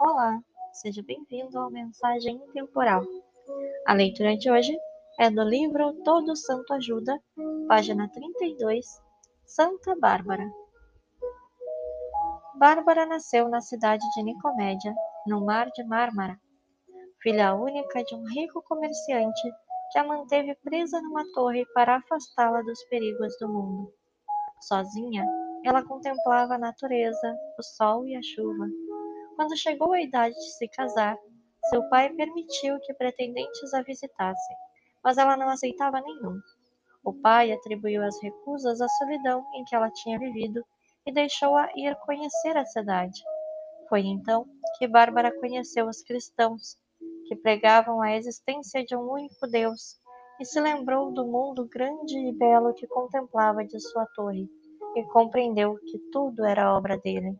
Olá, seja bem-vindo ao Mensagem Intemporal. A leitura de hoje é do livro Todo Santo Ajuda, página 32, Santa Bárbara. Bárbara nasceu na cidade de Nicomédia, no Mar de Mármara, filha única de um rico comerciante que a manteve presa numa torre para afastá-la dos perigos do mundo. Sozinha, ela contemplava a natureza, o sol e a chuva quando chegou a idade de se casar, seu pai permitiu que pretendentes a visitassem, mas ela não aceitava nenhum. O pai atribuiu as recusas à solidão em que ela tinha vivido e deixou-a ir conhecer a cidade. Foi então que Bárbara conheceu os cristãos, que pregavam a existência de um único Deus, e se lembrou do mundo grande e belo que contemplava de sua torre, e compreendeu que tudo era obra dele.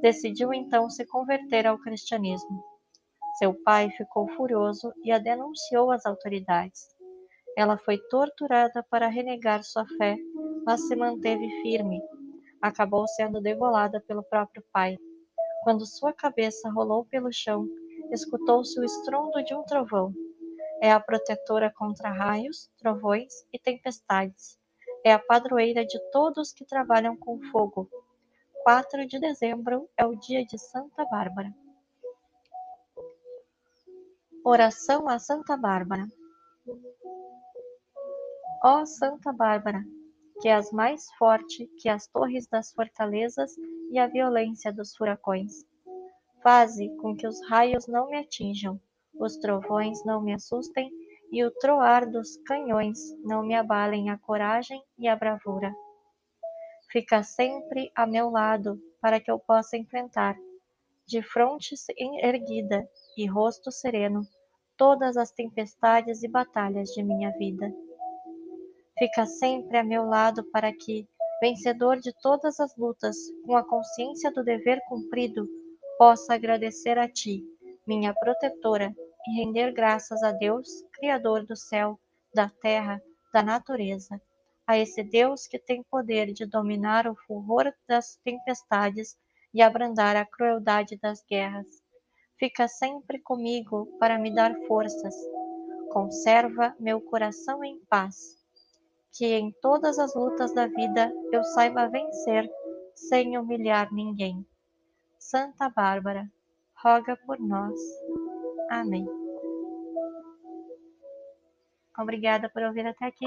Decidiu então se converter ao cristianismo. Seu pai ficou furioso e a denunciou às autoridades. Ela foi torturada para renegar sua fé, mas se manteve firme. Acabou sendo degolada pelo próprio pai. Quando sua cabeça rolou pelo chão, escutou-se o estrondo de um trovão. É a protetora contra raios, trovões e tempestades. É a padroeira de todos que trabalham com fogo 4 de dezembro é o dia de Santa Bárbara. Oração a Santa Bárbara. Ó Santa Bárbara, que és mais forte que as torres das fortalezas e a violência dos furacões. Faze com que os raios não me atinjam, os trovões não me assustem e o troar dos canhões não me abalem a coragem e a bravura Fica sempre a meu lado para que eu possa enfrentar, de fronte erguida e rosto sereno, todas as tempestades e batalhas de minha vida. Fica sempre a meu lado para que, vencedor de todas as lutas, com a consciência do dever cumprido, possa agradecer a Ti, minha protetora, e render graças a Deus, Criador do céu, da terra, da natureza a esse Deus que tem poder de dominar o furor das tempestades e abrandar a crueldade das guerras. Fica sempre comigo para me dar forças. Conserva meu coração em paz. Que em todas as lutas da vida eu saiba vencer sem humilhar ninguém. Santa Bárbara, roga por nós. Amém. Obrigada por ouvir até aqui.